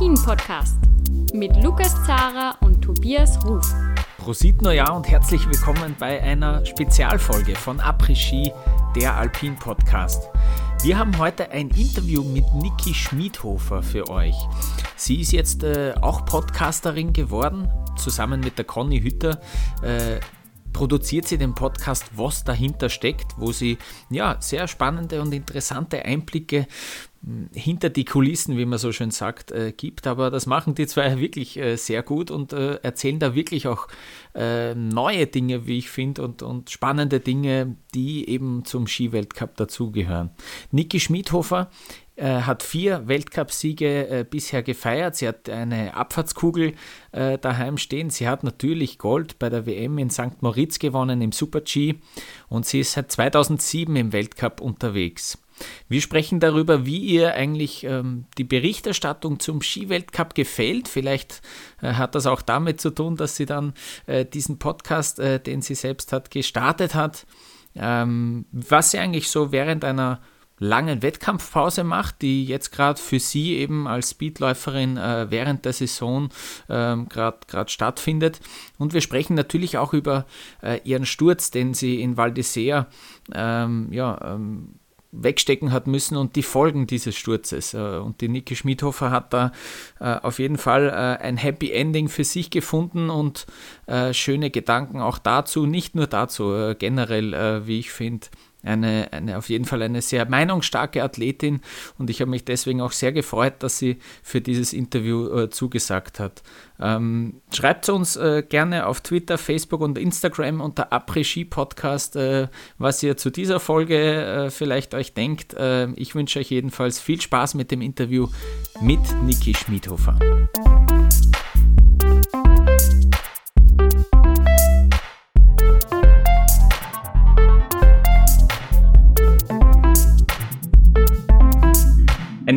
Après-Ski, der Alpin-Podcast mit Lukas Zara und Tobias Ruf. Prosit Neujahr und herzlich willkommen bei einer Spezialfolge von Après-Ski, der Alpin-Podcast. Wir haben heute ein Interview mit Niki Schmiedhofer für euch. Sie ist jetzt äh, auch Podcasterin geworden, zusammen mit der Conny Hütter. Äh, produziert sie den Podcast Was dahinter steckt, wo sie ja sehr spannende und interessante Einblicke hinter die Kulissen, wie man so schön sagt, äh, gibt. Aber das machen die zwei wirklich äh, sehr gut und äh, erzählen da wirklich auch äh, neue Dinge, wie ich finde, und, und spannende Dinge, die eben zum Skiweltcup dazugehören. Niki Schmidhofer äh, hat vier Weltcupsiege äh, bisher gefeiert. Sie hat eine Abfahrtskugel daheim stehen. Sie hat natürlich Gold bei der WM in St. Moritz gewonnen im Super-G und sie ist seit 2007 im Weltcup unterwegs. Wir sprechen darüber, wie ihr eigentlich ähm, die Berichterstattung zum Skiweltcup gefällt. Vielleicht äh, hat das auch damit zu tun, dass sie dann äh, diesen Podcast, äh, den sie selbst hat, gestartet hat. Ähm, was sie eigentlich so während einer langen Wettkampfpause macht, die jetzt gerade für sie eben als Speedläuferin äh, während der Saison ähm, gerade stattfindet. Und wir sprechen natürlich auch über äh, ihren Sturz, den sie in Val d'Isère ähm, ja, ähm, wegstecken hat müssen und die Folgen dieses Sturzes. Äh, und die Niki Schmidhofer hat da äh, auf jeden Fall äh, ein Happy Ending für sich gefunden und schöne Gedanken auch dazu, nicht nur dazu, generell, wie ich finde, eine, eine, auf jeden Fall eine sehr meinungsstarke Athletin und ich habe mich deswegen auch sehr gefreut, dass sie für dieses Interview äh, zugesagt hat. Ähm, schreibt uns äh, gerne auf Twitter, Facebook und Instagram unter Après-Ski Podcast, äh, was ihr zu dieser Folge äh, vielleicht euch denkt. Äh, ich wünsche euch jedenfalls viel Spaß mit dem Interview mit Niki Schmidhofer.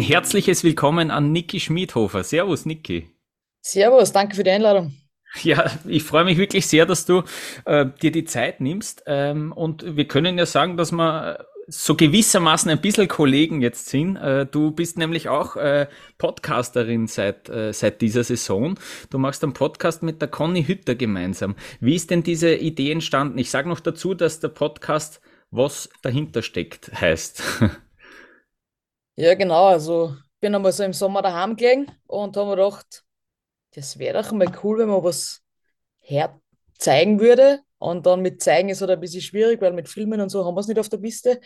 Herzliches Willkommen an Niki Schmidhofer. Servus, Niki. Servus, danke für die Einladung. Ja, ich freue mich wirklich sehr, dass du äh, dir die Zeit nimmst. Ähm, und wir können ja sagen, dass wir so gewissermaßen ein bisschen Kollegen jetzt sind. Äh, du bist nämlich auch äh, Podcasterin seit, äh, seit dieser Saison. Du machst einen Podcast mit der Conny Hütter gemeinsam. Wie ist denn diese Idee entstanden? Ich sage noch dazu, dass der Podcast Was dahinter steckt heißt. Ja, genau. Also bin einmal so im Sommer daheim gelegen und habe mir gedacht, das wäre doch mal cool, wenn man was herzeigen würde. Und dann mit zeigen ist halt ein bisschen schwierig, weil mit Filmen und so haben wir es nicht auf der Piste.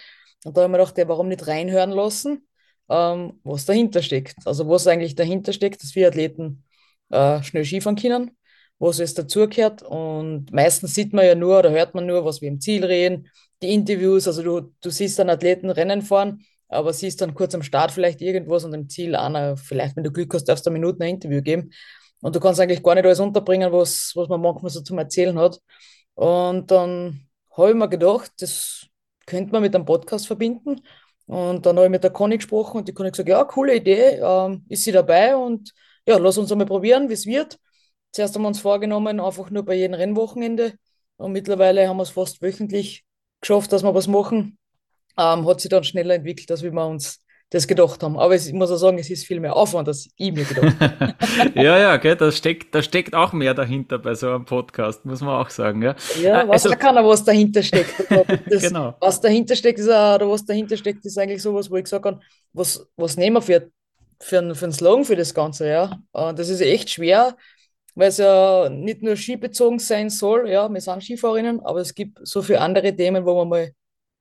Und da habe ich mir gedacht, ja, warum nicht reinhören lassen, ähm, was dahinter steckt. Also was eigentlich dahinter steckt, dass wir Athleten äh, schnell Skifahren können, was es dazugehört. Und meistens sieht man ja nur oder hört man nur, was wir im Ziel reden, die Interviews. Also du, du siehst dann Athleten Rennen fahren aber siehst dann kurz am Start vielleicht irgendwas und im Ziel einer, vielleicht wenn du Glück hast, darfst du eine Minute ein Interview geben. Und du kannst eigentlich gar nicht alles unterbringen, was, was man manchmal so zum Erzählen hat. Und dann habe ich mir gedacht, das könnte man mit einem Podcast verbinden. Und dann habe ich mit der Conny gesprochen und die Conny gesagt, ja, coole Idee, ähm, ist sie dabei und ja, lass uns einmal probieren, wie es wird. Zuerst haben wir uns vorgenommen, einfach nur bei jedem Rennwochenende. Und mittlerweile haben wir es fast wöchentlich geschafft, dass wir was machen ähm, hat sich dann schneller entwickelt, als wir uns das gedacht haben. Aber ich muss auch sagen, es ist viel mehr Aufwand, als ich mir gedacht habe. ja, ja, gell, da, steckt, da steckt auch mehr dahinter bei so einem Podcast, muss man auch sagen. Ja, ja weiß also, keiner, was dahinter steckt. Also das, genau. Was dahinter steckt, ist, oder was dahinter steckt, ist eigentlich sowas, wo ich gesagt habe, was, was nehmen wir für, für, einen, für einen Slogan für das Ganze, ja. Und das ist echt schwer, weil es ja nicht nur skibezogen sein soll, ja, wir sind Skifahrerinnen, aber es gibt so viele andere Themen, wo man mal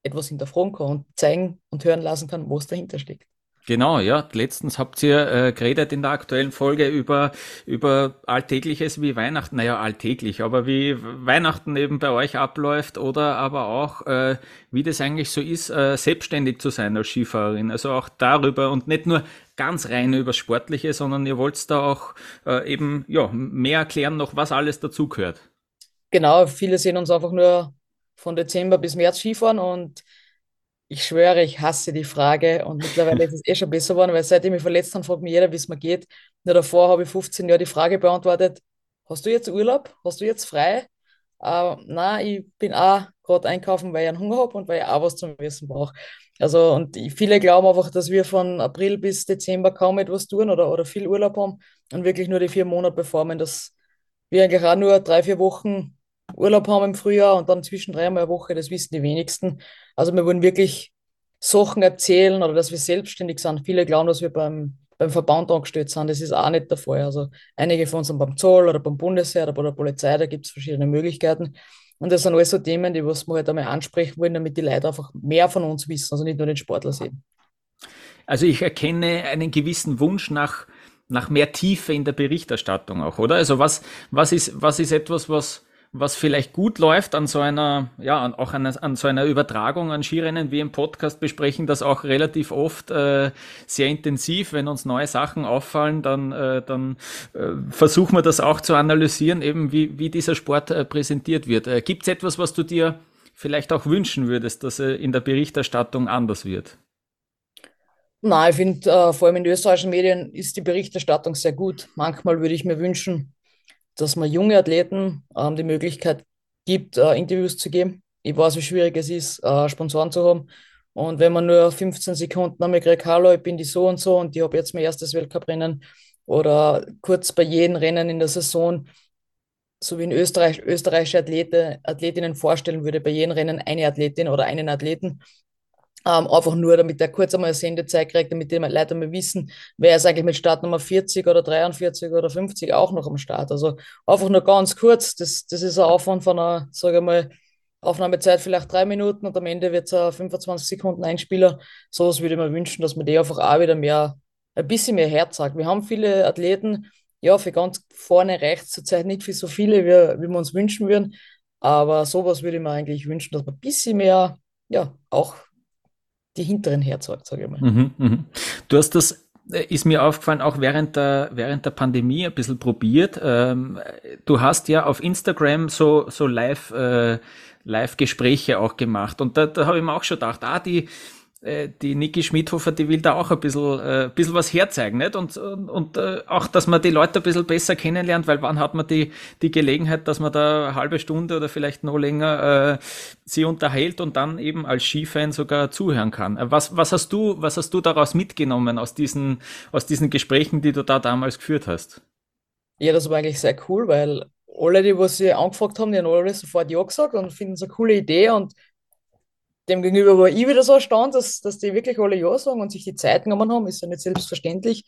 etwas hinterfragen kann und zeigen und hören lassen kann, was dahinter steckt. Genau, ja. Letztens habt ihr äh, geredet in der aktuellen Folge über, über Alltägliches wie Weihnachten. Naja, alltäglich, aber wie Weihnachten eben bei euch abläuft oder aber auch, äh, wie das eigentlich so ist, äh, selbstständig zu sein als Skifahrerin. Also auch darüber und nicht nur ganz rein über Sportliche, sondern ihr wollt da auch äh, eben ja, mehr erklären noch, was alles dazugehört. Genau, viele sehen uns einfach nur von Dezember bis März Skifahren und ich schwöre, ich hasse die Frage und mittlerweile ist es eh schon besser geworden, weil seitdem ich verletzt habe, fragt mich jeder, wie es mir geht. Nur davor habe ich 15 Jahre die Frage beantwortet, hast du jetzt Urlaub? Hast du jetzt frei? Uh, na, ich bin auch gerade einkaufen, weil ich einen Hunger habe und weil ich auch was zum Essen brauche. Also, und viele glauben einfach, dass wir von April bis Dezember kaum etwas tun oder, oder viel Urlaub haben und wirklich nur die vier Monate performen, dass wir eigentlich auch nur drei, vier Wochen Urlaub haben im Frühjahr und dann zwischen dreimal eine Woche, das wissen die wenigsten. Also wir wollen wirklich Sachen erzählen oder dass wir selbstständig sind. Viele glauben, dass wir beim, beim Verband angestellt sind. Das ist auch nicht der Fall. Also einige von uns sind beim Zoll oder beim Bundesheer oder bei der Polizei, da gibt es verschiedene Möglichkeiten. Und das sind alles so Themen, die was wir halt einmal ansprechen wollen, damit die Leute einfach mehr von uns wissen, also nicht nur den Sportler sehen. Also ich erkenne einen gewissen Wunsch nach, nach mehr Tiefe in der Berichterstattung auch, oder? Also was, was, ist, was ist etwas, was, was vielleicht gut läuft an so einer, ja, auch an, an so einer Übertragung an Skirennen wie im Podcast besprechen das auch relativ oft äh, sehr intensiv. Wenn uns neue Sachen auffallen, dann, äh, dann äh, versuchen wir das auch zu analysieren, eben wie, wie dieser Sport äh, präsentiert wird. Äh, Gibt es etwas, was du dir vielleicht auch wünschen würdest, dass äh, in der Berichterstattung anders wird? Nein, ich finde, äh, vor allem in österreichischen Medien ist die Berichterstattung sehr gut. Manchmal würde ich mir wünschen, dass man junge Athleten ähm, die Möglichkeit gibt, äh, Interviews zu geben. Ich weiß, wie schwierig es ist, äh, Sponsoren zu haben. Und wenn man nur 15 Sekunden einmal kriegt, hallo, ich bin die so und so und ich habe jetzt mein erstes Weltcuprennen oder kurz bei jedem Rennen in der Saison, so wie in Österreich, österreichische Athlete, Athletinnen vorstellen würde, bei jedem Rennen eine Athletin oder einen Athleten, ähm, einfach nur, damit er kurz einmal eine Sendezeit kriegt, damit die Leute mal wissen, wer ist eigentlich mit Startnummer 40 oder 43 oder 50 auch noch am Start. Also einfach nur ganz kurz, das, das ist ein Aufwand von einer, sage ich mal, Aufnahmezeit vielleicht drei Minuten und am Ende wird es ein 25 Sekunden Einspieler. So was würde ich mir wünschen, dass man die einfach auch wieder mehr, ein bisschen mehr Herz sagt. Wir haben viele Athleten, ja, für ganz vorne reicht es zurzeit nicht für so viele, wie, wie wir uns wünschen würden. Aber sowas würde ich mir eigentlich wünschen, dass man ein bisschen mehr, ja, auch die hinteren herzeugt, sage ich mal. Mhm, mh. Du hast das äh, ist mir aufgefallen, auch während der, während der Pandemie ein bisschen probiert. Ähm, du hast ja auf Instagram so, so live, äh, Live-Gespräche auch gemacht. Und da, da habe ich mir auch schon gedacht, ah, die, äh, die Niki Schmidhofer, die will da auch ein bisschen, äh, bisschen was herzeigen, nicht? Und, und, und äh, auch, dass man die Leute ein bisschen besser kennenlernt, weil wann hat man die, die Gelegenheit, dass man da eine halbe Stunde oder vielleicht noch länger äh, sie unterhält und dann eben als Skifan sogar zuhören kann. Äh, was, was hast du, was hast du daraus mitgenommen aus diesen, aus diesen Gesprächen, die du da damals geführt hast? Ja, das war eigentlich sehr cool, weil alle, die was sie angefragt haben, die haben alle sofort Ja gesagt und finden es eine coole Idee und Demgegenüber war ich wieder so erstaunt, dass, dass die wirklich alle Ja sagen und sich die Zeit genommen haben, ist ja nicht selbstverständlich.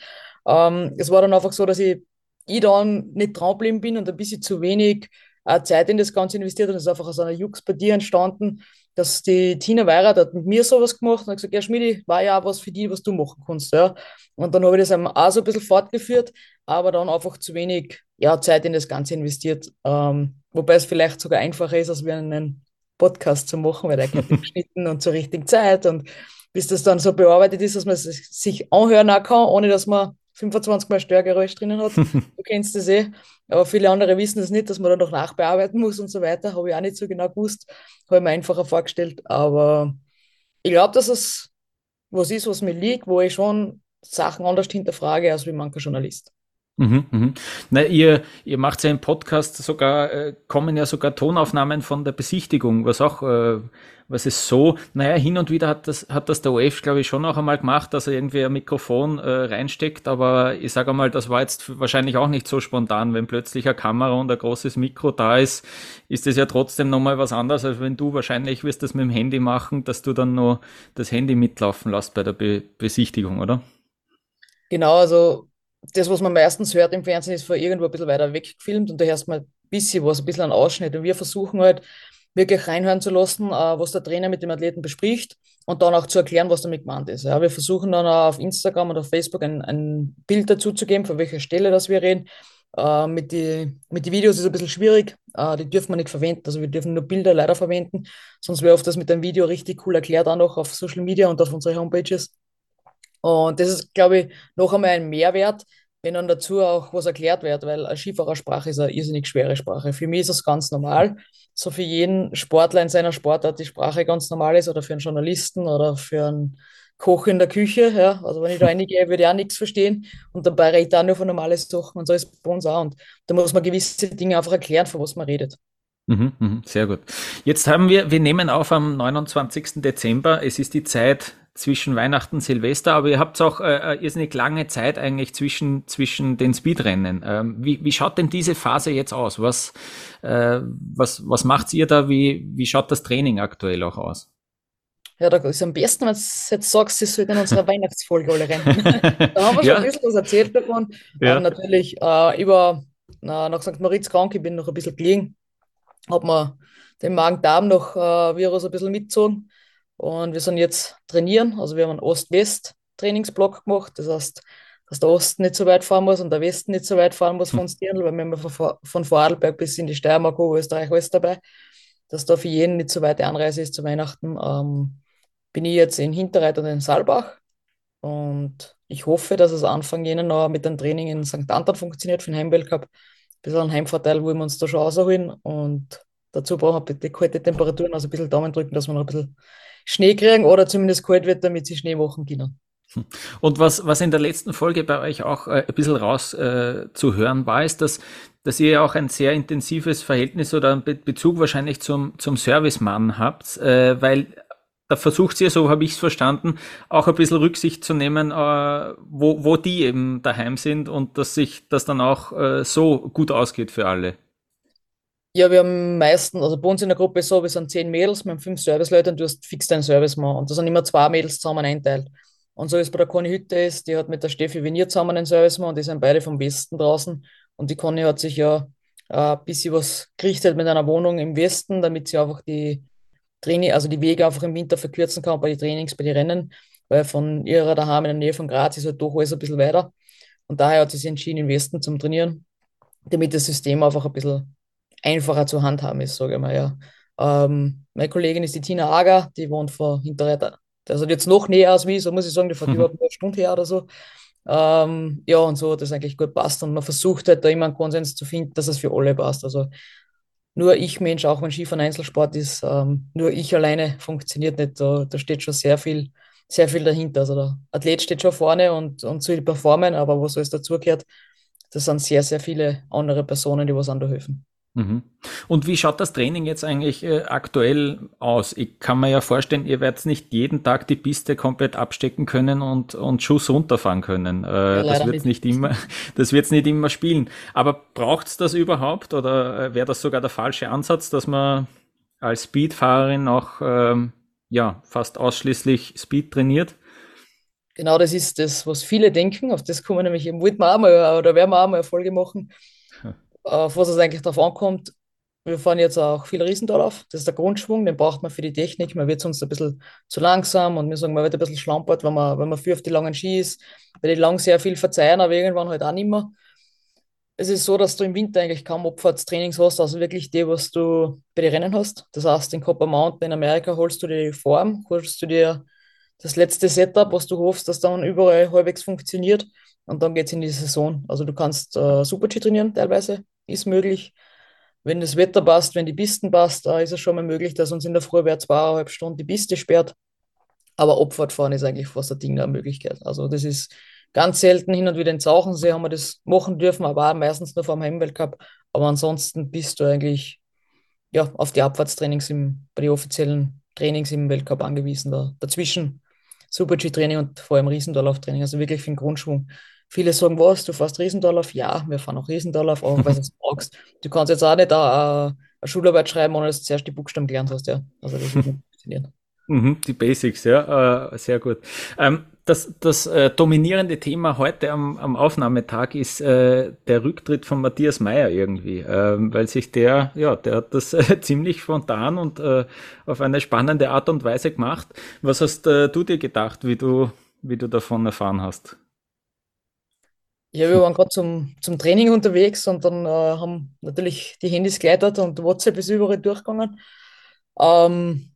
Ähm, es war dann einfach so, dass ich, ich dann nicht dranbleiben bin und ein bisschen zu wenig äh, Zeit in das Ganze investiert und es ist einfach aus einer Jux bei dir entstanden, dass die Tina Weirat hat mit mir sowas gemacht und hat gesagt, ja Schmidi, war ja auch was für die, was du machen kannst. Ja. Und dann habe ich das auch so ein bisschen fortgeführt, aber dann einfach zu wenig ja, Zeit in das Ganze investiert. Ähm, wobei es vielleicht sogar einfacher ist, als wir einen Podcast zu machen, weil der geht geschnitten und zur richtigen Zeit und bis das dann so bearbeitet ist, dass man es sich anhören auch kann, ohne dass man 25 Mal Störgeräusch drinnen hat. Du kennst das eh. Aber viele andere wissen das nicht, dass man dann noch nachbearbeiten muss und so weiter. Habe ich auch nicht so genau gewusst. Habe ich mir einfacher vorgestellt. Aber ich glaube, dass es was ist, was mir liegt, wo ich schon Sachen anders hinterfrage als wie mancher Journalist. Mhm, mhm. Na, ihr, ihr macht ja im Podcast sogar, äh, kommen ja sogar Tonaufnahmen von der Besichtigung, was auch, äh, was ist so, naja, hin und wieder hat das, hat das der OF, glaube ich, schon auch einmal gemacht, dass er irgendwie ein Mikrofon äh, reinsteckt, aber ich sage einmal, das war jetzt wahrscheinlich auch nicht so spontan, wenn plötzlich eine Kamera und ein großes Mikro da ist, ist das ja trotzdem nochmal was anderes, als wenn du wahrscheinlich wirst das mit dem Handy machen, dass du dann nur das Handy mitlaufen lässt bei der Be Besichtigung, oder? Genau, also das, was man meistens hört im Fernsehen, ist von irgendwo ein bisschen weiter weg gefilmt und da hörst mal ein bisschen was, ein bisschen ein Ausschnitt. Und wir versuchen halt wirklich reinhören zu lassen, äh, was der Trainer mit dem Athleten bespricht und dann auch zu erklären, was damit gemeint ist. Ja, wir versuchen dann auf Instagram und auf Facebook ein, ein Bild dazu zu geben, von welcher Stelle das wir reden. Äh, mit den mit die Videos ist es ein bisschen schwierig, äh, die dürfen wir nicht verwenden, also wir dürfen nur Bilder leider verwenden, sonst wäre oft das mit dem Video richtig cool erklärt, auch noch auf Social Media und auf unsere Homepages. Und das ist, glaube ich, noch einmal ein Mehrwert, wenn dann dazu auch was erklärt wird, weil eine Skifahrersprache ist eine irrsinnig schwere Sprache. Für mich ist das ganz normal. So für jeden Sportler in seiner Sportart die Sprache ganz normal ist oder für einen Journalisten oder für einen Koch in der Küche. Ja. Also wenn ich da reingehe, würde ich auch nichts verstehen. Und dabei rede ich auch nur von normalen Sachen und so ist es bei uns auch. Und da muss man gewisse Dinge einfach erklären, von was man redet. Mhm, mhm, sehr gut. Jetzt haben wir, wir nehmen auf am 29. Dezember. Es ist die Zeit zwischen Weihnachten und Silvester, aber ihr habt auch äh, äh, irrsinnig lange Zeit eigentlich zwischen, zwischen den Speedrennen. Ähm, wie, wie schaut denn diese Phase jetzt aus? Was, äh, was, was macht ihr da? Wie, wie schaut das Training aktuell auch aus? Ja, da ist am besten, wenn du jetzt sagst, sie sollten in unserer Weihnachtsfolge alle rennen. da haben wir schon ja. ein bisschen was erzählt davon. Ja. Ähm, natürlich äh, über na, nach St. Moritz krank, ich bin noch ein bisschen gelegen, hat man den Magen-Darm noch äh, Virus ein bisschen mitgezogen. Und wir sind jetzt trainieren. Also wir haben einen Ost-West-Trainingsblock gemacht. Das heißt, dass der Osten nicht so weit fahren muss und der Westen nicht so weit fahren muss von Stirnl, weil wir haben von, von Vorarlberg bis in die Steiermark, Österreich, alles dabei. Dass da für jeden nicht so weit die Anreise ist zu Weihnachten. Ähm, bin ich jetzt in Hinterreit und in Saalbach. Und ich hoffe, dass es Anfang Jänner noch mit dem Training in St. Anton funktioniert für den Heimweltcup. Bisschen ein Heimvorteil wollen wir uns da schon rausholen. Und dazu brauchen wir bitte kalte Temperaturen, also ein bisschen Daumen drücken, dass wir noch ein bisschen Schnee kriegen oder zumindest kalt wird, damit sie Schnee machen können. Und was, was in der letzten Folge bei euch auch äh, ein bisschen raus äh, war, ist, dass, dass ihr ja auch ein sehr intensives Verhältnis oder einen Be Bezug wahrscheinlich zum, zum Servicemann habt, äh, weil da versucht ihr, so habe ich es verstanden, auch ein bisschen Rücksicht zu nehmen, äh, wo, wo die eben daheim sind und dass sich das dann auch äh, so gut ausgeht für alle. Ja, wir haben meistens, also bei uns in der Gruppe ist so, wir sind zehn Mädels, wir haben fünf Serviceleute und du hast fix deinen Servicemann. Und da sind immer zwei Mädels zusammen einteilt. Und so ist bei der Conny Hütte ist, die hat mit der Steffi Venier zusammen einen Servicemann und die sind beide vom Westen draußen. Und die Conny hat sich ja äh, ein bisschen was gerichtet mit einer Wohnung im Westen, damit sie einfach die Training, also die Wege einfach im Winter verkürzen kann bei den Trainings, bei den Rennen. Weil von ihrer daheim in der Nähe von Graz ist halt doch alles ein bisschen weiter. Und daher hat sie sich entschieden, im Westen zum Trainieren, damit das System einfach ein bisschen einfacher zu handhaben ist, sage ich mal, ja. Ähm, meine Kollegin ist die Tina Ager, die wohnt vor Hinterreiter. Also jetzt noch näher als wie, so muss ich sagen, die fährt mhm. überhaupt eine Stunde her oder so. Ähm, ja, und so hat das eigentlich gut passt. Und man versucht halt da immer einen Konsens zu finden, dass es für alle passt. Also nur ich Mensch, auch wenn Skifahren Einzelsport ist, ähm, nur ich alleine funktioniert nicht. Da, da steht schon sehr viel, sehr viel dahinter. Also der Athlet steht schon vorne und, und soll performen, aber was alles dazugehört, das sind sehr, sehr viele andere Personen, die was an der helfen. Mhm. Und wie schaut das Training jetzt eigentlich äh, aktuell aus? Ich kann mir ja vorstellen, ihr werdet nicht jeden Tag die Piste komplett abstecken können und, und Schuss runterfahren können. Äh, ja, das wird nicht immer, das wird's nicht immer spielen. Aber braucht's das überhaupt oder äh, wäre das sogar der falsche Ansatz, dass man als Speedfahrerin auch ähm, ja, fast ausschließlich Speed trainiert? Genau, das ist das, was viele denken. Auf das kommen nämlich eben, wollten wir auch mal, oder werden wir auch mal eine Folge machen auf was es eigentlich darauf ankommt, wir fahren jetzt auch viel Riesental auf. Das ist der Grundschwung, den braucht man für die Technik. Man wird sonst ein bisschen zu langsam und wir sagen, man wird ein bisschen schlampert, wenn man, wenn man viel auf die langen Ski ist. Weil die lang sehr viel verzeihen, aber irgendwann halt auch nicht mehr. Es ist so, dass du im Winter eigentlich kaum Abfahrtstrainings hast, also wirklich die, was du bei den Rennen hast. Das heißt, in Copper Mountain in Amerika holst du dir die Form, holst du dir das letzte Setup, was du hoffst, dass dann überall halbwegs funktioniert. Und dann geht es in die Saison. Also du kannst äh, Super-G trainieren teilweise, ist möglich. Wenn das Wetter passt, wenn die Pisten passt, da ist es schon mal möglich, dass uns in der Früh wer zweieinhalb Stunden die Piste sperrt. Aber Abfahrtfahren ist eigentlich fast ein Ding eine Möglichkeit. Also das ist ganz selten hin und wieder in Zauchensee haben wir das machen dürfen, aber auch meistens nur vor dem Heimweltcup. Aber ansonsten bist du eigentlich ja, auf die Abfahrtstrainings im, bei den offiziellen Trainings im Weltcup angewiesen. Da, dazwischen Super-G-Training und vor allem Riesendorlauf-Training, also wirklich für den Grundschwung. Viele sagen, was, du fährst Riesendorlauf? Ja, wir fahren auch Riesendorlauf, auch weil du es magst. Du kannst jetzt auch nicht eine, eine Schularbeit schreiben, ohne dass du zuerst die Buchstaben gelernt hast, ja. Also das wird funktionieren. Mhm, die Basics, ja, äh, sehr gut. Ähm, das das äh, dominierende Thema heute am, am Aufnahmetag ist äh, der Rücktritt von Matthias Meyer irgendwie, ähm, weil sich der, ja, der hat das äh, ziemlich spontan und äh, auf eine spannende Art und Weise gemacht. Was hast äh, du dir gedacht, wie du, wie du davon erfahren hast? Ja, wir waren gerade zum, zum Training unterwegs und dann äh, haben natürlich die Handys geleitet und WhatsApp ist überall durchgegangen. Ähm,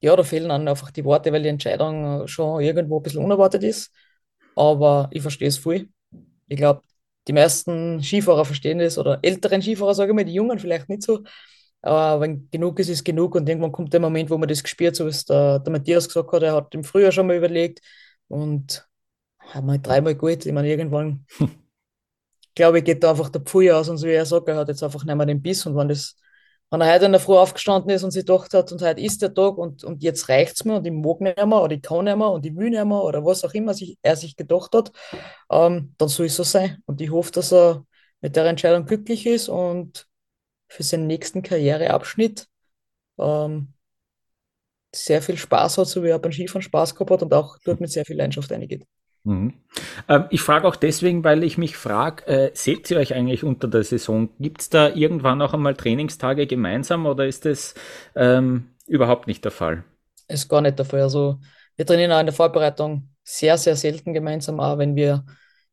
ja, da fehlen dann einfach die Worte, weil die Entscheidung schon irgendwo ein bisschen unerwartet ist. Aber ich verstehe es voll. Ich glaube, die meisten Skifahrer verstehen das oder älteren Skifahrer, sage ich mal, die Jungen vielleicht nicht so. Aber wenn genug ist, ist genug und irgendwann kommt der Moment, wo man das gespürt, so wie es der, der Matthias gesagt hat, er hat im Frühjahr schon mal überlegt und einmal dreimal gut. Ich meine, irgendwann, glaube ich, geht da einfach der Pfui aus und so wie er sagt, er hat jetzt einfach nicht mehr den Biss und wenn das wenn er heute in der Früh aufgestanden ist und sich gedacht hat, und heute ist der Tag und, und jetzt reicht es mir und ich mag nicht mehr oder ich kann nicht mehr und ich will nicht mehr oder was auch immer sich, er sich gedacht hat, ähm, dann soll es so sein. Und ich hoffe, dass er mit der Entscheidung glücklich ist und für seinen nächsten Karriereabschnitt ähm, sehr viel Spaß hat, so wie er beim Skifahren Spaß gehabt hat und auch dort mit sehr viel Leidenschaft eingeht. Mhm. Ähm, ich frage auch deswegen, weil ich mich frage, äh, seht ihr euch eigentlich unter der Saison? Gibt es da irgendwann auch einmal Trainingstage gemeinsam oder ist das ähm, überhaupt nicht der Fall? Ist gar nicht der Fall. Also wir trainieren auch in der Vorbereitung sehr, sehr selten gemeinsam. Auch wenn wir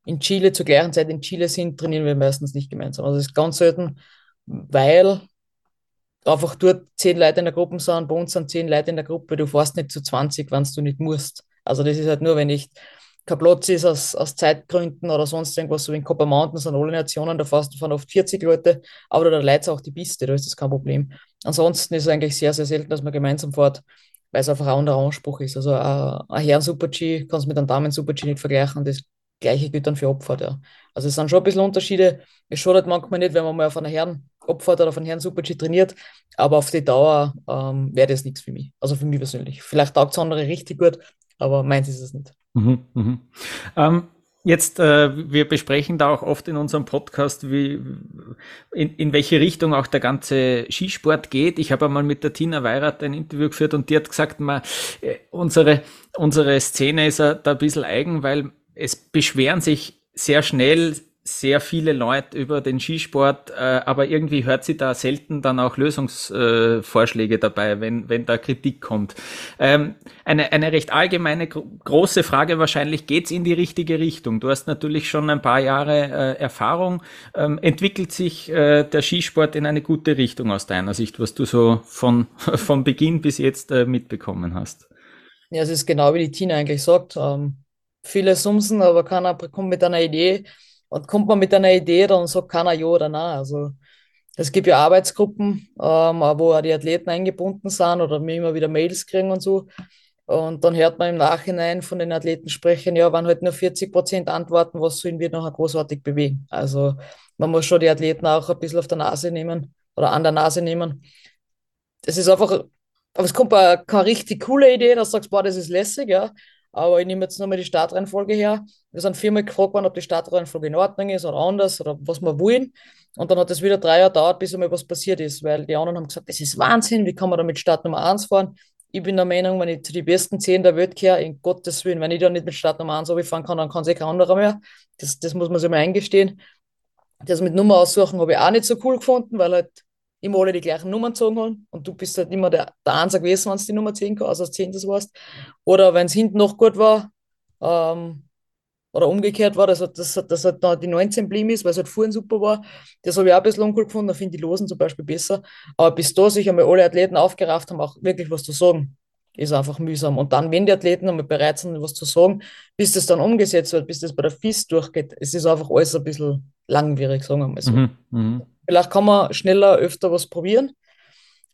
in Chile zur gleichen Zeit in Chile sind, trainieren wir meistens nicht gemeinsam. Also das ist ganz selten, weil einfach dort zehn Leute in der Gruppe sind, bei uns sind zehn Leute in der Gruppe, du fährst nicht zu 20, wenn du nicht musst. Also das ist halt nur, wenn ich kein Platz ist aus, aus Zeitgründen oder sonst irgendwas, so wie in Copper Mountain sind alle Nationen, da von oft 40 Leute, aber da leidet auch die Piste, da ist das kein Problem. Ansonsten ist es eigentlich sehr, sehr selten, dass man gemeinsam fährt, weil es einfach ein anderer Anspruch ist. Also ein, ein Herren-Super-G kannst du mit einem Damen-Super-G nicht vergleichen, das gleiche gilt dann für Abfahrt, ja. Also es sind schon ein bisschen Unterschiede. Es schadet manchmal nicht, wenn man mal auf einer Herren Abfahrt oder auf einen Herren Super-G trainiert, aber auf die Dauer ähm, wäre das nichts für mich. Also für mich persönlich. Vielleicht taugt es andere richtig gut, aber meins ist es nicht. Mhm, mhm. Ähm, jetzt, äh, wir besprechen da auch oft in unserem Podcast, wie, in, in welche Richtung auch der ganze Skisport geht. Ich habe einmal mit der Tina Weirath ein Interview geführt und die hat gesagt, man, äh, unsere, unsere Szene ist da ein bisschen eigen, weil es beschweren sich sehr schnell sehr viele Leute über den Skisport, äh, aber irgendwie hört sie da selten dann auch Lösungsvorschläge äh, dabei, wenn, wenn da Kritik kommt. Ähm, eine, eine recht allgemeine gro große Frage wahrscheinlich, geht's in die richtige Richtung? Du hast natürlich schon ein paar Jahre äh, Erfahrung. Ähm, entwickelt sich der Skisport in eine gute Richtung aus deiner Sicht, was du so von, von Beginn bis jetzt mitbekommen hast? Ja, es ist genau wie die Tina eigentlich sagt. Ähm, viele sumsen, aber keiner kommt mit einer Idee und kommt man mit einer Idee, dann sagt keiner ja oder nein. Also es gibt ja Arbeitsgruppen, ähm, wo auch die Athleten eingebunden sind oder mir immer wieder Mails kriegen und so. Und dann hört man im Nachhinein von den Athleten sprechen, ja, wenn halt nur 40 Prozent antworten, was sollen wir noch großartig bewegen? Also man muss schon die Athleten auch ein bisschen auf der Nase nehmen oder an der Nase nehmen. Es ist einfach, aber es kommt keine richtig coole Idee, dass du sagst, boah, das ist lässig, ja. Aber ich nehme jetzt nochmal die Startreihenfolge her. Wir sind viermal gefragt worden, ob die Startreihenfolge in Ordnung ist oder anders oder was wir wollen. Und dann hat es wieder drei Jahre gedauert, bis einmal was passiert ist, weil die anderen haben gesagt, das ist Wahnsinn, wie kann man da mit Start Nummer 1 fahren? Ich bin der Meinung, wenn ich zu den besten zehn der Welt kehre, in Gottes Willen, wenn ich da nicht mit Start Nummer 1 fahren kann, dann kann es eh kein anderer mehr. Das, das muss man sich mal eingestehen. Das mit Nummer aussuchen habe ich auch nicht so cool gefunden, weil halt immer alle die gleichen Nummern gezogen haben und du bist halt immer der, der Einser gewesen, wenn es die Nummer 10 kann, also als 10 das warst. Oder wenn es hinten noch gut war, ähm, oder umgekehrt war, dass, dass, dass halt da die 19 blieben ist, weil es halt vorhin super war. Das habe ich auch ein bisschen uncool gefunden, da finde ich die Losen zum Beispiel besser. Aber bis da sich einmal alle Athleten aufgerafft haben, auch wirklich was zu sagen, ist einfach mühsam. Und dann, wenn die Athleten einmal bereit sind, was zu sagen, bis das dann umgesetzt wird, bis das bei der FIS durchgeht, es ist einfach alles ein bisschen langwierig, sagen wir mal so. Mhm, mh. Vielleicht kann man schneller öfter was probieren,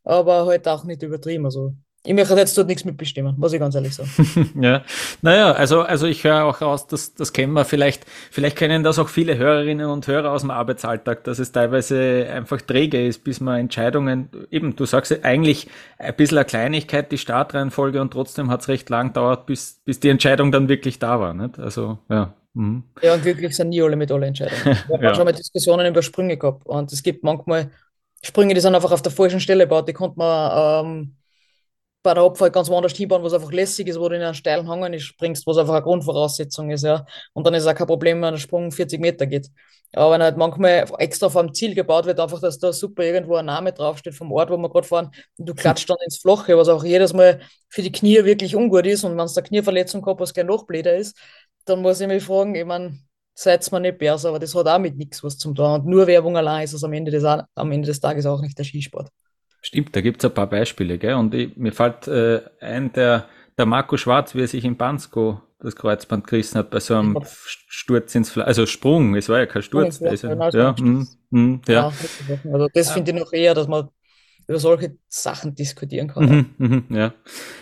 aber halt auch nicht übertrieben. Also ich möchte jetzt dort nichts mitbestimmen, muss ich ganz ehrlich sagen. ja, naja, also, also ich höre auch raus, dass das kennen wir vielleicht, vielleicht kennen das auch viele Hörerinnen und Hörer aus dem Arbeitsalltag, dass es teilweise einfach träge ist, bis man Entscheidungen, eben, du sagst eigentlich ein bisschen eine Kleinigkeit, die Startreihenfolge und trotzdem hat es recht lang dauert, bis, bis die Entscheidung dann wirklich da war. Nicht? Also, ja. Mhm. Ja, und glücklich sind nie alle mit allen Entscheidungen. Wir haben ja. schon mal Diskussionen über Sprünge gehabt. Und es gibt manchmal Sprünge, die sind einfach auf der falschen Stelle gebaut. Die konnte man ähm, bei der Abfahrt ganz woanders hinbauen, was einfach lässig ist, wo du in einen steilen Hang nicht springst, was einfach eine Grundvoraussetzung ist. ja. Und dann ist auch kein Problem, wenn der Sprung 40 Meter geht. Aber wenn halt manchmal extra vom Ziel gebaut wird, einfach, dass da super irgendwo ein Name draufsteht vom Ort, wo wir gerade fahren, und du klatscht dann ins Flache, was auch jedes Mal für die Knie wirklich ungut ist. Und wenn es eine Knieverletzung gehabt was gleich noch blöder ist, dann muss ich mich fragen, ich meine, seid mir nicht besser, aber das hat auch mit nichts was zum tun. Und nur Werbung allein ist es am Ende des, am Ende des Tages auch nicht der Skisport. Stimmt, da gibt es ein paar Beispiele, gell? Und ich, mir fällt äh, ein, der, der Marco Schwarz, wie er sich in Bansko das Kreuzband gerissen hat bei so einem Sturz ins Fleisch, also Sprung, es war ja kein Sturz. Ja, also, ja, mm, mm, ja. Also das finde ich noch eher, dass man über solche Sachen diskutieren kann. Mhm, mh, ja.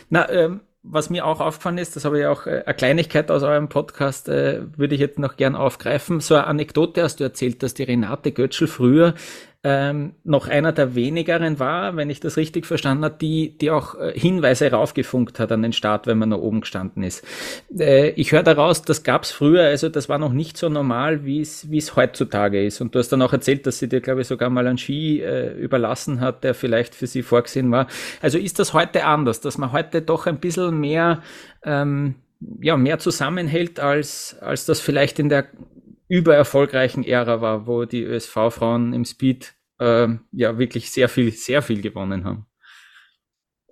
Na, ähm, was mir auch aufgefallen ist, das habe ich auch äh, eine Kleinigkeit aus eurem Podcast, äh, würde ich jetzt noch gern aufgreifen. So eine Anekdote hast du erzählt, dass die Renate Götschel früher ähm, noch einer der wenigeren war, wenn ich das richtig verstanden habe, die, die auch äh, Hinweise raufgefunkt hat an den Start, wenn man noch oben gestanden ist. Äh, ich höre daraus, das gab es früher, also das war noch nicht so normal, wie es wie es heutzutage ist. Und du hast dann auch erzählt, dass sie dir, glaube ich, sogar mal einen Ski äh, überlassen hat, der vielleicht für sie vorgesehen war. Also ist das heute anders, dass man heute doch ein bisschen mehr ähm, ja, mehr zusammenhält, als, als das vielleicht in der übererfolgreichen Ära war, wo die ÖSV-Frauen im Speed äh, ja wirklich sehr viel, sehr viel gewonnen haben.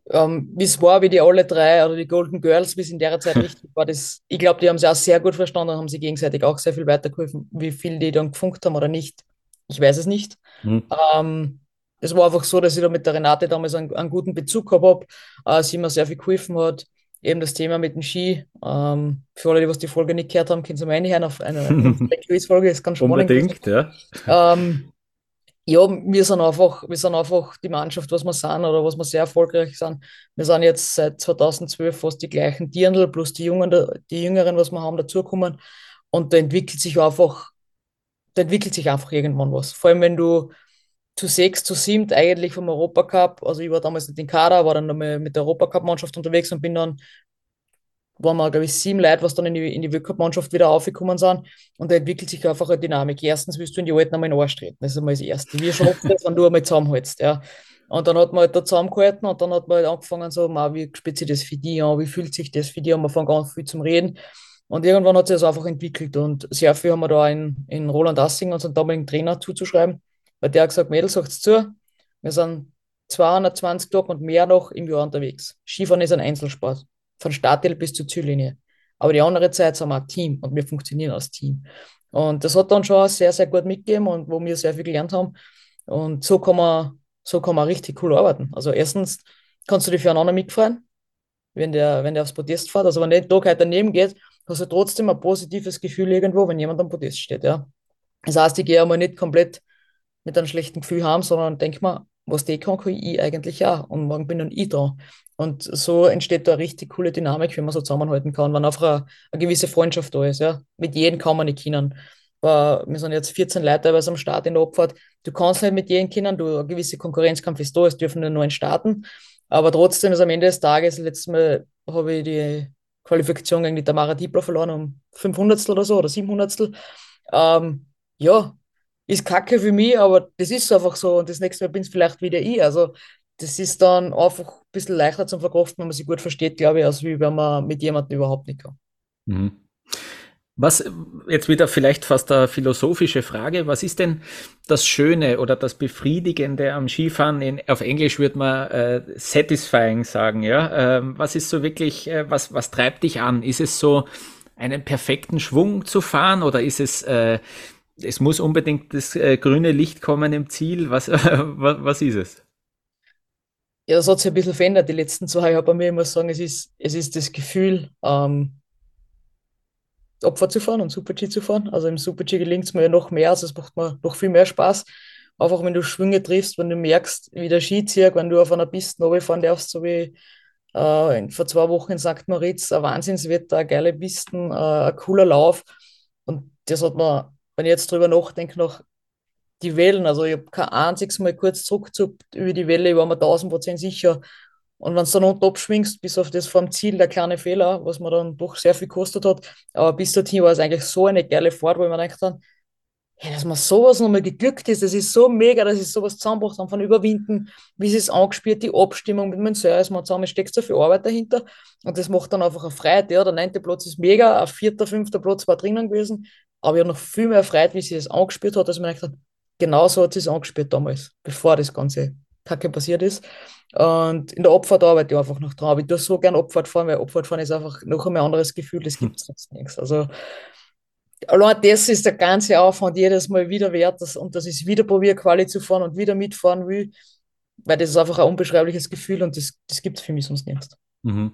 Ähm, wie es war, wie die alle drei oder die Golden Girls, wie es in der Zeit richtig war, das, ich glaube, die haben sie auch sehr gut verstanden und haben sie gegenseitig auch sehr viel weitergeholfen. Wie viel die dann gefunkt haben oder nicht, ich weiß es nicht. Mhm. Ähm, es war einfach so, dass ich da mit der Renate damals einen, einen guten Bezug gehabt habe, äh, sie mir sehr viel geholfen hat eben das Thema mit dem Ski. Ähm, für alle, die was die Folge nicht gehört haben, können Sie mal reinhören auf eine, Quiz-Folge, ist ganz spannend. Unbedingt, ja. Ähm, ja, wir sind einfach, wir sind einfach die Mannschaft, was wir sind oder was wir sehr erfolgreich sind. Wir sind jetzt seit 2012 fast die gleichen Dirndl plus die Jungen, die Jüngeren, was wir haben, dazukommen. Und da entwickelt sich einfach, da entwickelt sich einfach irgendwann was. Vor allem, wenn du zu sechs, zu sieben eigentlich vom Europacup. Also ich war damals nicht in Kader, war dann nochmal mit der Europacup-Mannschaft unterwegs und bin dann, waren wir, glaube ich, sieben Leute, was dann in die, in die Weltcup-Mannschaft wieder aufgekommen sind. Und da entwickelt sich einfach eine Dynamik. Erstens willst du in die Alten einmal in den Arsch treten. Das ist einmal das Erste. Wie schaffst du das, wenn du einmal zusammenhältst? Ja. Und dann hat man halt da zusammengehalten und dann hat man halt angefangen, so, wie spitzt sich das für die an, wie fühlt sich das für die an, man fängt ganz viel zum Reden. Und irgendwann hat sich das einfach entwickelt und sehr viel haben wir da in, in Roland Assing, unseren damaligen Trainer, zuzuschreiben weil der hat gesagt, Mädels, sagt's zu, wir sind 220 Tage und mehr noch im Jahr unterwegs. Skifahren ist ein Einzelsport, von Starthill bis zur Ziellinie. Aber die andere Zeit sind wir ein Team und wir funktionieren als Team. Und das hat dann schon sehr, sehr gut mitgegeben und wo wir sehr viel gelernt haben. Und so kann man, so kann man richtig cool arbeiten. Also erstens kannst du dich füreinander mitfreuen, wenn der, wenn der aufs Podest fährt. Also wenn der Tag halt daneben geht, hast du trotzdem ein positives Gefühl irgendwo, wenn jemand am Podest steht. Ja. Das heißt, ich gehe einmal nicht komplett mit einem schlechten Gefühl haben, sondern denk mal, was die kann, kann ich eigentlich auch. Und morgen bin dann ich da. Und so entsteht da eine richtig coole Dynamik, wie man so zusammenhalten kann, wenn einfach eine, eine gewisse Freundschaft da ist. Ja? Mit jedem kann man nicht kennen. Aber wir sind jetzt 14 Leute teilweise am Start in der Abfahrt. Du kannst nicht mit jedem kennen, du, eine gewisse Konkurrenzkampf ist da, es dürfen nur neun starten. Aber trotzdem ist am Ende des Tages, letztes Mal habe ich die Qualifikation gegen die Tamara Diepler verloren um 500 oder so oder 700 ähm, ja, ist kacke für mich, aber das ist einfach so und das nächste Mal bin es vielleicht wieder ich. Also das ist dann einfach ein bisschen leichter zum Verkraften, wenn man sich gut versteht, glaube ich, als wenn man mit jemandem überhaupt nicht kann. Mhm. Was jetzt wieder vielleicht fast eine philosophische Frage, was ist denn das Schöne oder das Befriedigende am Skifahren? In, auf Englisch würde man äh, satisfying sagen, ja. Ähm, was ist so wirklich, äh, was, was treibt dich an? Ist es so, einen perfekten Schwung zu fahren oder ist es äh, es muss unbedingt das äh, grüne Licht kommen im Ziel. Was, was, was ist es? Ja, das hat sich ein bisschen verändert die letzten zwei Jahre bei mir. Ich muss sagen, es ist, es ist das Gefühl, ähm, Opfer zu fahren und Super-G zu fahren. Also im Super-G gelingt es mir ja noch mehr, also es macht mir noch viel mehr Spaß. Einfach wenn du Schwünge triffst, wenn du merkst, wie der Skizieher, wenn du auf einer Piste fahren darfst, so wie äh, vor zwei Wochen in St. Moritz, ein Wahnsinnswetter, geile Pisten, äh, ein cooler Lauf. Und das hat mir wenn ich jetzt drüber nachdenke, noch die Wellen, also ich habe kein einziges Mal kurz zurückgezupft über die Welle, ich war mir 1000 Prozent sicher. Und wenn du dann unten abschwingst, bis auf das vom Ziel, der kleine Fehler, was mir dann doch sehr viel gekostet hat, aber bis dorthin war es eigentlich so eine geile Fahrt, wo ich mir gedacht hey, dass mir sowas nochmal geglückt ist, das ist so mega, dass ich sowas zusammengebracht habe von Überwinden, wie sie es angespielt, die Abstimmung mit meinem Service, man zusammen steckt so viel Arbeit dahinter und das macht dann einfach eine Freude. Ja, der neunte Platz ist mega, ein vierter, fünfter Platz war drinnen gewesen, aber ich habe noch viel mehr Freude, wie sie das angespielt hat, ich mir gedacht habe, genau so hat sie es angespielt damals, bevor das ganze Kacke passiert ist. Und in der Abfahrt arbeite ich einfach noch dran. Aber ich tue so gerne Abfahrt fahren, weil Abfahrt fahren ist einfach noch ein anderes Gefühl, das gibt es sonst nichts. Also allein das ist der ganze Aufwand jedes Mal wieder wert das, und dass ich wieder probiere, Quali zu fahren und wieder mitfahren will, weil das ist einfach ein unbeschreibliches Gefühl und das, das gibt es für mich sonst nichts. Mhm.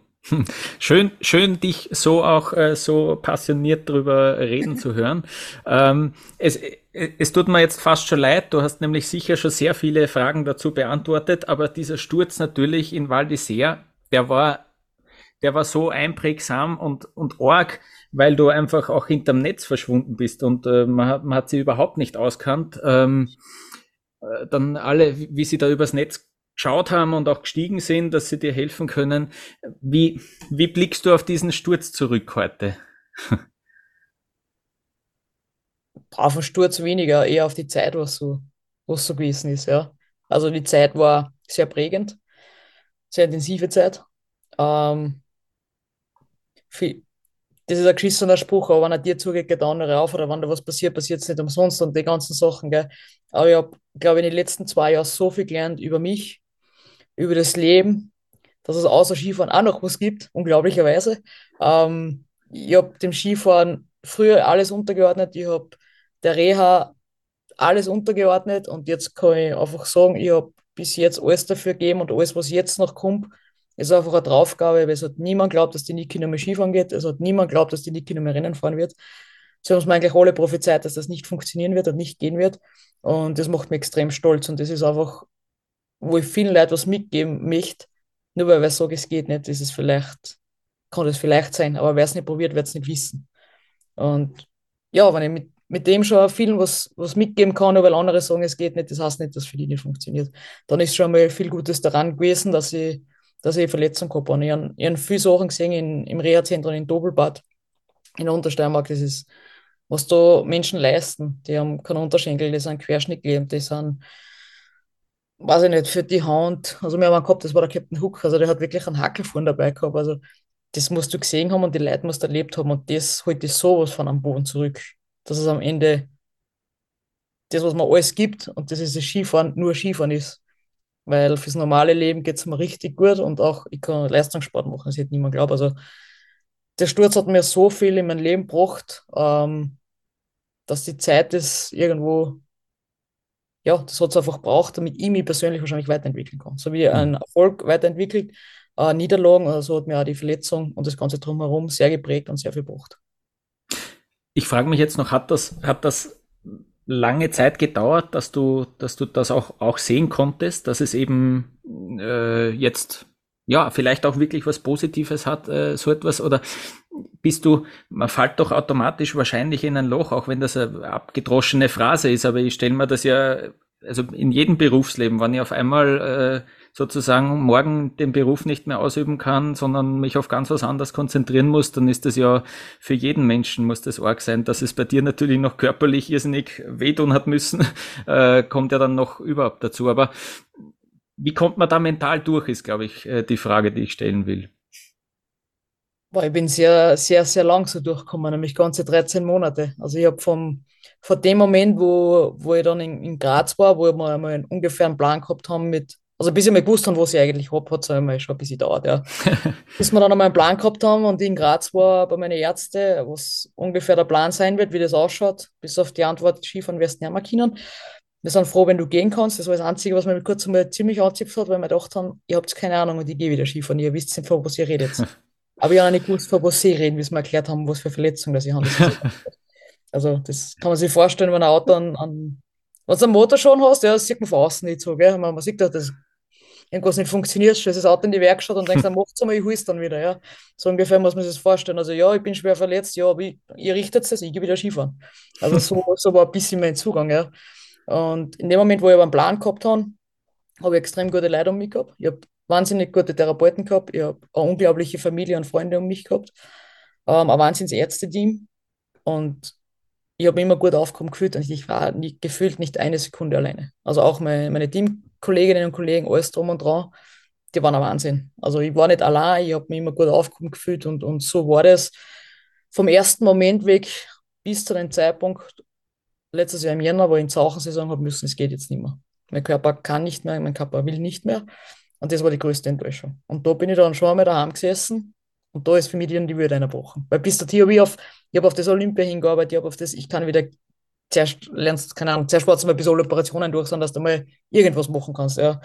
Schön, schön, dich so auch äh, so passioniert drüber reden zu hören. Ähm, es, es tut mir jetzt fast schon leid, du hast nämlich sicher schon sehr viele Fragen dazu beantwortet, aber dieser Sturz natürlich in Val d'Isère, der war, der war so einprägsam und, und arg, weil du einfach auch hinterm Netz verschwunden bist und äh, man, hat, man hat sie überhaupt nicht auskannt. Ähm, äh, dann alle, wie sie da übers Netz geschaut haben und auch gestiegen sind, dass sie dir helfen können. Wie, wie blickst du auf diesen Sturz zurück heute? Auf den Sturz weniger, eher auf die Zeit, was so, was so gewesen ist, ja. Also die Zeit war sehr prägend, sehr intensive Zeit. Ähm, viel, das ist ein geschissener Spruch, aber wenn er dir zugeht, geht der andere auf oder wenn da was passiert, passiert es nicht umsonst und die ganzen Sachen, gell. Aber ich habe, glaube ich, in den letzten zwei Jahren so viel gelernt über mich, über das Leben, dass es außer Skifahren auch noch was gibt, unglaublicherweise. Ähm, ich habe dem Skifahren früher alles untergeordnet, ich habe der Reha alles untergeordnet und jetzt kann ich einfach sagen, ich habe bis jetzt alles dafür gegeben und alles, was jetzt noch kommt, ist einfach eine Draufgabe, weil es hat niemand glaubt, dass die Niki noch mehr Skifahren geht, es hat niemand glaubt, dass die Niki noch mehr Rennen fahren wird. Sie haben es mir eigentlich alle prophezeit, dass das nicht funktionieren wird und nicht gehen wird und das macht mich extrem stolz und das ist einfach wo ich vielen Leuten was mitgeben möchte, nur weil ich sage, es geht nicht, ist es vielleicht, kann es vielleicht sein, aber wer es nicht probiert, wird es nicht wissen. Und ja, wenn ich mit, mit dem schon vielen was, was mitgeben kann, nur weil andere sagen, es geht nicht, das heißt nicht, dass für die nicht funktioniert. Dann ist schon mal viel Gutes daran gewesen, dass ich, dass ich eine Verletzung gehabt habe. Ich habe, ich habe viele Sachen gesehen in, im Reha-Zentrum in Doppelbad, in Untersteiermark, das ist, was da Menschen leisten. Die haben keinen Unterschenkel, die sind querschnittgelähmt, die sind weiß ich nicht, für die Hand, also wir haben einen gehabt, das war der Captain Hook, also der hat wirklich einen Hackelfuhren dabei gehabt, also das musst du gesehen haben und die Leute musst du erlebt haben und das holt dich sowas von am Boden zurück, dass es am Ende das, was man alles gibt und das ist das Skifahren, nur Skifahren ist, weil fürs normale Leben geht es mir richtig gut und auch ich kann Leistungssport machen, das hätte niemand glaubt, also der Sturz hat mir so viel in mein Leben gebracht, ähm, dass die Zeit ist irgendwo ja, das hat es einfach braucht, damit ich mich persönlich wahrscheinlich weiterentwickeln kann. So wie ein Erfolg weiterentwickelt, äh, Niederlagen, also hat mir auch die Verletzung und das Ganze drumherum sehr geprägt und sehr viel gebracht. Ich frage mich jetzt noch, hat das, hat das lange Zeit gedauert, dass du, dass du das auch, auch sehen konntest, dass es eben äh, jetzt ja, vielleicht auch wirklich was Positives hat, äh, so etwas, oder bist du, man fällt doch automatisch wahrscheinlich in ein Loch, auch wenn das eine abgedroschene Phrase ist, aber ich stelle mir das ja, also in jedem Berufsleben, wenn ich auf einmal äh, sozusagen morgen den Beruf nicht mehr ausüben kann, sondern mich auf ganz was anderes konzentrieren muss, dann ist das ja für jeden Menschen muss das arg sein, dass es bei dir natürlich noch körperlich irrsinnig wehtun hat müssen, äh, kommt ja dann noch überhaupt dazu. Aber wie kommt man da mental durch, ist, glaube ich, äh, die Frage, die ich stellen will. Boah, ich bin sehr, sehr, sehr lang so durchgekommen, nämlich ganze 13 Monate. Also ich habe vom von dem Moment, wo, wo ich dann in, in Graz war, wo wir mal einen ungefähren Plan gehabt haben mit, also bis ich mal gewusst habe, was ich eigentlich habe, hat es einmal schon ein bisschen dauert, ja. bis wir dann einmal einen Plan gehabt haben und ich in Graz war bei meinen Ärzten, was ungefähr der Plan sein wird, wie das ausschaut, bis auf die Antwort, Skifahren wirst du nicht mehr können wir sind froh, wenn du gehen kannst. Das war das Einzige, was mir kurz einmal ziemlich angezipft hat, weil wir gedacht haben, ihr habt keine Ahnung und ich gehe wieder Skifahren. Ihr wisst nicht, von was ihr redet. Aber ich habe auch nicht gewusst, von was sie reden, wie sie mir erklärt haben, was für Verletzungen das ich habe. also, das kann man sich vorstellen, wenn ein Auto an, an wenn du einen Motor schon hast, ja, das sieht man von außen nicht so, gell? Man, man sieht, dass das irgendwas nicht funktioniert, stellst das Auto in die Werkstatt und denkst, dann macht's einmal, ich hole es dann wieder, ja. So ungefähr muss man sich das vorstellen. Also ja, ich bin schwer verletzt, ja, aber ich, ihr richtet es, ich gehe wieder Skifahren. Also so, so war ein bisschen mein Zugang, ja. Und in dem Moment, wo ich aber einen Plan gehabt habe, habe ich extrem gute Leute um mich gehabt. Ich habe wahnsinnig gute Therapeuten gehabt. Ich habe eine unglaubliche Familie und Freunde um mich gehabt. Ähm, ein Wahnsinns-Ärzte-Team. Und ich habe mich immer gut aufgekommen gefühlt und ich war nie, gefühlt nicht eine Sekunde alleine. Also auch meine, meine Teamkolleginnen und Kollegen, alles drum und dran, die waren ein Wahnsinn. Also ich war nicht allein, ich habe mich immer gut aufgekommen gefühlt und, und so war das vom ersten Moment weg bis zu dem Zeitpunkt, letztes Jahr im Jänner, wo ich in Zauchensaison habe müssen, es geht jetzt nicht mehr. Mein Körper kann nicht mehr, mein Körper will nicht mehr. Und das war die größte Enttäuschung. Und da bin ich dann schon einmal daheim gesessen und da ist für mich dann die Würde eingebrochen. Weil bis habe ich auf, ich habe auf das Olympia hingearbeitet, ich habe auf das, ich kann wieder zuerst lernst, keine Ahnung, zuerst mal ein bisschen Operationen durch, sondern dass du mal irgendwas machen kannst, ja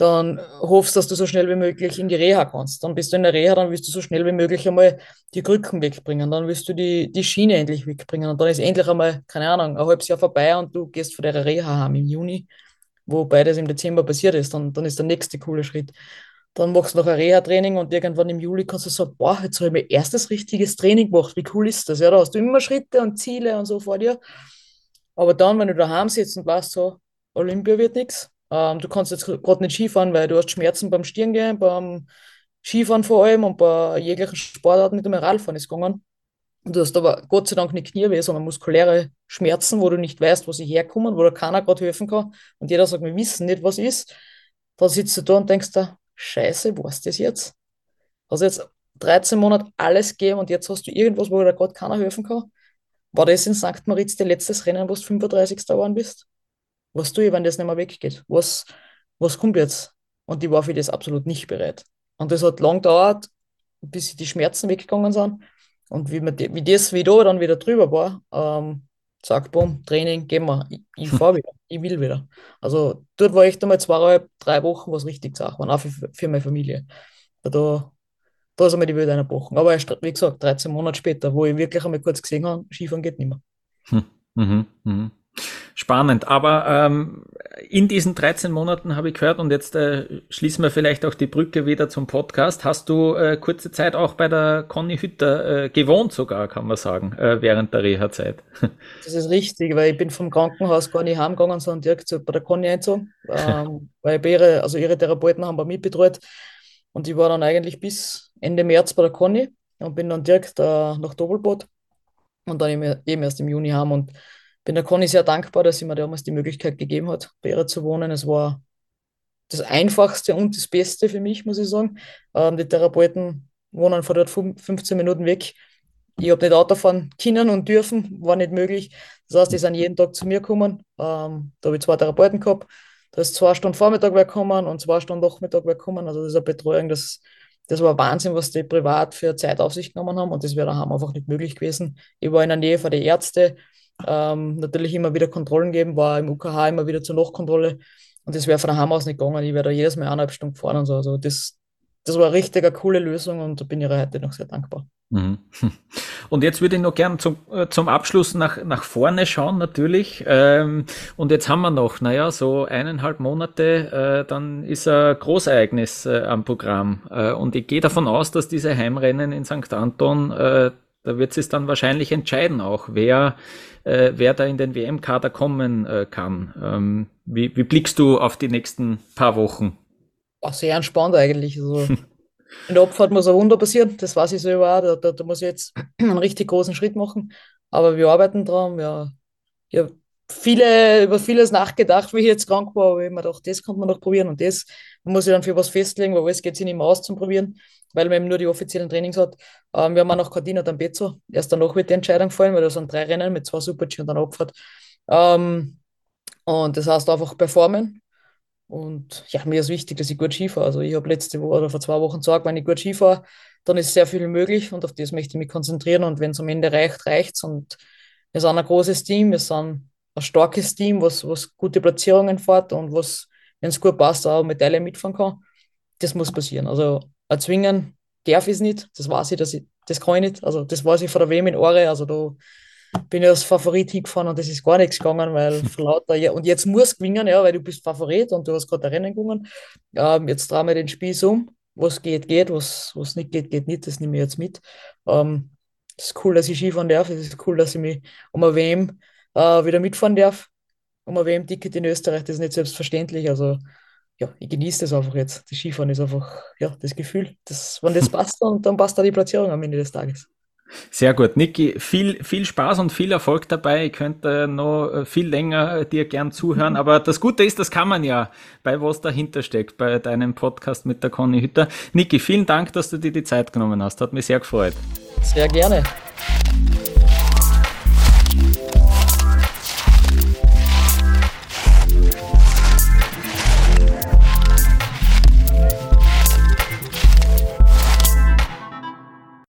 dann hoffst, dass du so schnell wie möglich in die Reha kannst. Dann bist du in der Reha, dann willst du so schnell wie möglich einmal die Krücken wegbringen, dann willst du die, die Schiene endlich wegbringen und dann ist endlich einmal, keine Ahnung, ein halbes Jahr vorbei und du gehst von der Reha heim im Juni, wo beides im Dezember passiert ist, dann, dann ist der nächste coole Schritt. Dann machst du noch ein Reha-Training und irgendwann im Juli kannst du sagen, boah, jetzt habe ich mein erstes richtiges Training gemacht, wie cool ist das? Ja, da hast du immer Schritte und Ziele und so vor dir. Aber dann, wenn du daheim sitzt und weißt so, Olympia wird nichts. Ähm, du kannst jetzt gerade nicht Skifahren, weil du hast Schmerzen beim Stirngehen, beim Skifahren vor allem und bei jeglichen Sportarten mit dem Radfahren ist gegangen. Du hast aber Gott sei Dank nicht Knieweh, sondern muskuläre Schmerzen, wo du nicht weißt, wo sie herkommen, wo da keiner gerade helfen kann. Und jeder sagt, wir wissen nicht, was ist. Da sitzt du da und denkst da, Scheiße, was das jetzt? Hast jetzt 13 Monate alles gegeben und jetzt hast du irgendwas, wo da gerade keiner helfen kann. War das in St. Moritz dein letztes Rennen, wo du 35. geworden bist? Was tue ich, wenn das nicht mehr weggeht? Was, was kommt jetzt? Und ich war für das absolut nicht bereit. Und das hat lang gedauert, bis die Schmerzen weggegangen sind. Und wie, man, wie das wieder dann wieder drüber war, ähm, zack, bumm, Training, gehen wir. Ich, ich fahre wieder, ich will wieder. Also dort war echt einmal zweieinhalb, drei Wochen, was richtig Sache waren, auch für, für meine Familie. Da, da ist einmal die Welt eingebrochen. Aber erst, wie gesagt, 13 Monate später, wo ich wirklich einmal kurz gesehen habe, Skifahren geht nicht mehr. Hm. Mhm, mh. Spannend, aber ähm, in diesen 13 Monaten habe ich gehört und jetzt äh, schließen wir vielleicht auch die Brücke wieder zum Podcast. Hast du äh, kurze Zeit auch bei der Conny Hütter äh, gewohnt sogar, kann man sagen, äh, während der Reha-Zeit? Das ist richtig, weil ich bin vom Krankenhaus gar nicht heimgegangen, sondern direkt bei der Conny eingezogen, ähm, weil ihre, also ihre Therapeuten haben bei mir betreut und ich war dann eigentlich bis Ende März bei der Conny und bin dann direkt äh, nach Doppelboot und dann eben, eben erst im Juni heim und bin der Conny sehr dankbar, dass sie mir damals die Möglichkeit gegeben hat, bei ihr zu wohnen. Es war das Einfachste und das Beste für mich, muss ich sagen. Ähm, die Therapeuten wohnen von dort 15 Minuten weg. Ich habe nicht Auto fahren können und dürfen, war nicht möglich. Das heißt, die sind jeden Tag zu mir gekommen. Ähm, da habe ich zwei Therapeuten gehabt. Da ist zwei Stunden Vormittag weggekommen und zwei Stunden Nachmittag weggekommen. Also das ist eine Betreuung, das, das war Wahnsinn, was die privat für Zeit auf sich genommen haben und das wäre daheim einfach nicht möglich gewesen. Ich war in der Nähe von den Ärzten, ähm, natürlich immer wieder Kontrollen geben, war im UKH immer wieder zur Nachkontrolle. Und das wäre von daheim aus nicht gegangen. Ich wäre da jedes Mal eineinhalb Stunden gefahren und so. Also das, das war richtig eine coole Lösung und da bin ich heute noch sehr dankbar. Mhm. Und jetzt würde ich noch gern zum, äh, zum Abschluss nach, nach vorne schauen, natürlich. Ähm, und jetzt haben wir noch, naja, so eineinhalb Monate, äh, dann ist ein Großereignis äh, am Programm. und ich gehe davon aus, dass diese Heimrennen in St. Anton, da wird es dann wahrscheinlich entscheiden auch, wer äh, wer da in den WM-Kader kommen äh, kann. Ähm, wie, wie, blickst du auf die nächsten paar Wochen? Ach, sehr entspannt eigentlich. Also, in der Abfahrt muss ein Wunder passieren, das weiß ich selber auch. Da, da, da muss ich jetzt einen richtig großen Schritt machen. Aber wir arbeiten dran. Ich habe viele, über vieles nachgedacht, wie ich jetzt krank war, aber ich mir gedacht, das kann man noch probieren und das muss ich dann für was festlegen, weil alles geht sich nicht mehr aus zum Probieren weil man eben nur die offiziellen Trainings hat. Ähm, wir haben auch noch Cardina D'Ambezzo. Erst danach wird die Entscheidung fallen, weil da sind drei Rennen mit zwei Super-G und dann Abfahrt. Ähm, und das heißt einfach performen. Und ja, mir ist wichtig, dass ich gut Ski fahre. Also ich habe letzte Woche oder vor zwei Wochen gesagt, wenn ich gut Ski fahre, dann ist sehr viel möglich und auf das möchte ich mich konzentrieren. Und wenn es am Ende reicht, reicht es. Und wir sind ein großes Team, wir sind ein starkes Team, was, was gute Platzierungen fährt und was, wenn es gut passt, auch Medaille mitfahren kann. Das muss passieren. Also erzwingen darf ich es nicht. Das weiß ich, dass ich, das kann ich nicht. Also das weiß ich von der WM in Ore. Also da bin ich als Favorit hingefahren und das ist gar nichts gegangen, weil lauter, ja, und jetzt muss gewinnen, ja, weil du bist Favorit und du hast gerade ein Rennen gewonnen. Ähm, jetzt drehen wir den Spieß um. Was geht, geht, was, was nicht geht, geht nicht. Das nehme ich jetzt mit. Ähm, es ist cool, dass ich Skifahren darf. Es ist cool, dass ich mich um eine WM äh, wieder mitfahren darf. Um ein WM-Ticket in Österreich, das ist nicht selbstverständlich. Also ja, ich genieße das einfach jetzt. Das Skifahren ist einfach, ja, das Gefühl. Das, wenn das passt, dann, dann passt da die Platzierung am Ende des Tages. Sehr gut. Niki, viel, viel Spaß und viel Erfolg dabei. Ich könnte noch viel länger dir gern zuhören, aber das Gute ist, das kann man ja bei was dahinter steckt, bei deinem Podcast mit der Conny Hütter. Niki, vielen Dank, dass du dir die Zeit genommen hast. Hat mich sehr gefreut. Sehr gerne.